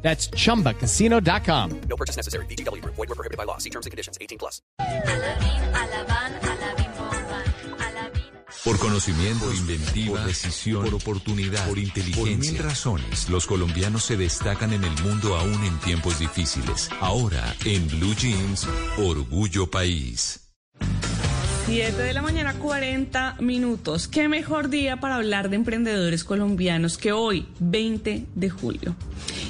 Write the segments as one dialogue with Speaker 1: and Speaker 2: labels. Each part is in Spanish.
Speaker 1: That's chumbacasino.com.
Speaker 2: No purchase necessary. BGW. Void were prohibited by law. See terms and conditions. 18 plus.
Speaker 3: Por conocimiento, por inventiva, por decisión, por oportunidad, por inteligencia. Por mil razones, los colombianos se destacan en el mundo aún en tiempos difíciles. Ahora, en Blue Jeans, Orgullo País.
Speaker 4: 7 de la mañana, 40 minutos. Qué mejor día para hablar de emprendedores colombianos que hoy, 20 de julio.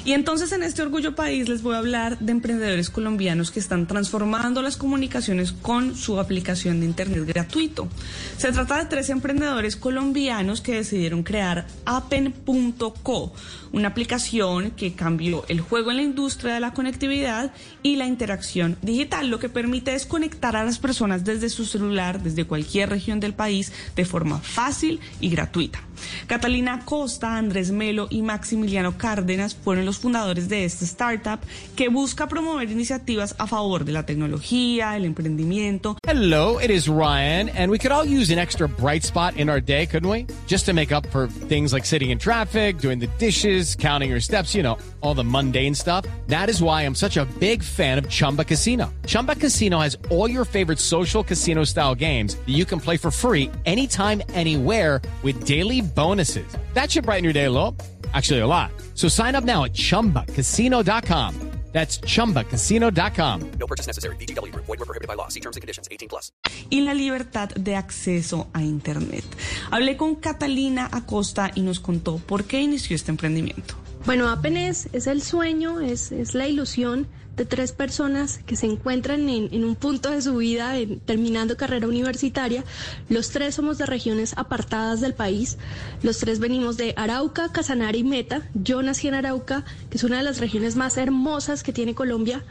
Speaker 4: Y entonces en este Orgullo País les voy a hablar de emprendedores colombianos que están transformando las comunicaciones con su aplicación de Internet gratuito. Se trata de tres emprendedores colombianos que decidieron crear appen.co, una aplicación que cambió el juego en la industria de la conectividad y la interacción digital. Lo que permite es conectar a las personas desde su celular, desde cualquier región del país, de forma fácil y gratuita. Catalina Costa, Andrés Melo y Maximiliano Cárdenas fueron los fundadores de esta startup que busca promover iniciativas a favor de la tecnología, el emprendimiento.
Speaker 1: Hello, it is Ryan, and we could all use an extra bright spot in our day, couldn't we? Just to make up for things like sitting in traffic, doing the dishes, counting your steps, you know, all the mundane stuff. That is why I'm such a big fan of Chumba Casino. Chumba Casino has all your favorite social casino style games that you can play for free anytime, anywhere with daily bonuses. That should brighten your day a little. Actually, a lot. So sign up now at chumbacasino.com. That's chumbacasino.com.
Speaker 2: No purchase necessary. BGW. Void were prohibited by law. See terms and conditions. 18 plus.
Speaker 4: y la libertad de acceso a Internet. Hablé con Catalina Acosta y nos contó por qué inició este emprendimiento.
Speaker 5: Bueno, apenas es el sueño, es, es la ilusión de tres personas que se encuentran en, en un punto de su vida, en- terminando carrera universitaria. Los tres somos de regiones apartadas del país. Los tres venimos de Arauca, Casanare y Meta. Yo nací en Arauca, que es una de las regiones más hermosas que tiene Colombia.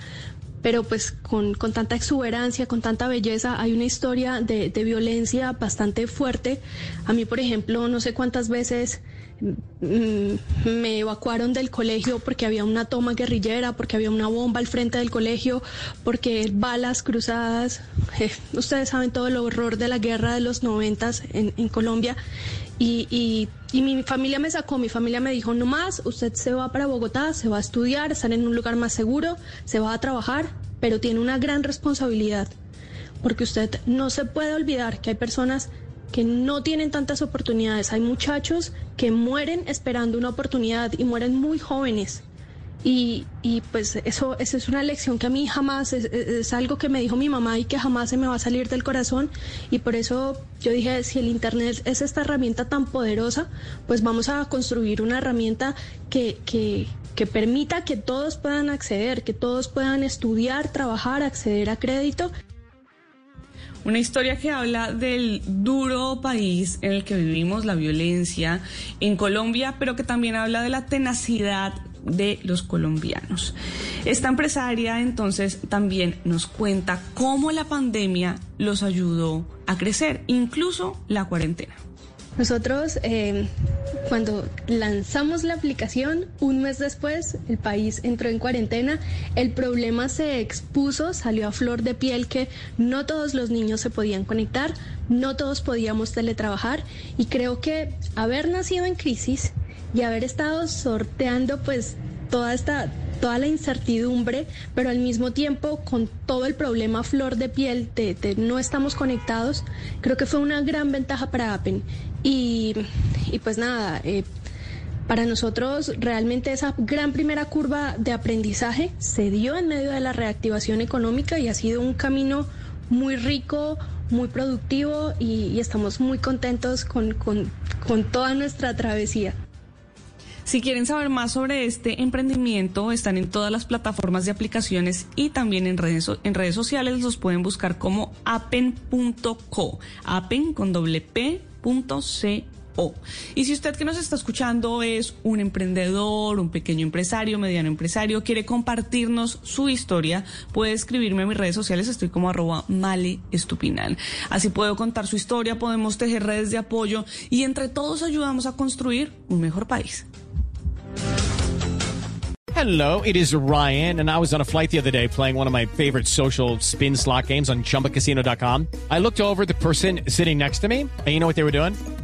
Speaker 5: Pero pues con, con tanta exuberancia, con tanta belleza, hay una historia de, de violencia bastante fuerte. A mí, por ejemplo, no sé cuántas veces me evacuaron del colegio porque había una toma guerrillera, porque había una bomba al frente del colegio, porque balas cruzadas. Ustedes saben todo el horror de la guerra de los noventas en, Colombia. Y mi familia me sacó, mi familia me dijo, no más, usted se va para Bogotá, se va a estudiar, estar en un lugar más seguro, se va a trabajar, pero tiene una gran responsabilidad porque usted no se puede olvidar que hay personas que no tienen tantas oportunidades. Hay muchachos que mueren esperando una oportunidad y mueren muy jóvenes. Y, y pues eso, eso es una lección que a mí jamás, es, es- algo que me dijo mi mamá y que jamás se me va a salir del corazón. Y por eso yo dije, si el Internet es esta herramienta tan poderosa, pues vamos a construir una herramienta que, que, que permita que todos puedan acceder, que todos puedan estudiar, trabajar, acceder a crédito.
Speaker 4: Una historia que habla del duro país en el que vivimos, la violencia en Colombia, pero que también habla de la tenacidad de los colombianos. Esta empresaria entonces también nos cuenta cómo la pandemia los ayudó a crecer, incluso la cuarentena.
Speaker 5: Nosotros, eh, cuando lanzamos la aplicación, un mes después, el país entró en cuarentena, el problema se expuso, salió a flor de piel que no todos los niños se podían conectar, no todos podíamos teletrabajar y creo que haber nacido en crisis y haber estado sorteando pues toda esta toda la incertidumbre, pero al mismo tiempo con todo el problema flor de piel de no estamos conectados, creo que fue una gran ventaja para Appen. Y, y pues nada, eh, para nosotros realmente esa gran primera curva de aprendizaje se dio en medio de la reactivación económica y ha sido un camino muy rico, muy productivo y, y estamos muy contentos con, con, con toda nuestra travesía.
Speaker 4: Si quieren saber más sobre este emprendimiento, están en todas las plataformas de aplicaciones y también en redes, en redes sociales los pueden buscar como appen.co, appen con doble O. Y si usted que nos está escuchando es un emprendedor, un pequeño empresario, mediano empresario, quiere compartirnos su historia, puede escribirme en mis redes sociales, estoy como arroba male estupinal. Así puedo contar su historia, podemos tejer redes de apoyo y entre todos ayudamos a construir un mejor país.
Speaker 1: Hello, it is Ryan, and I was on a flight the other day playing one of my favorite social spin slot games on chumbacasino.com. I looked over the person sitting next to me, and you know what they were doing?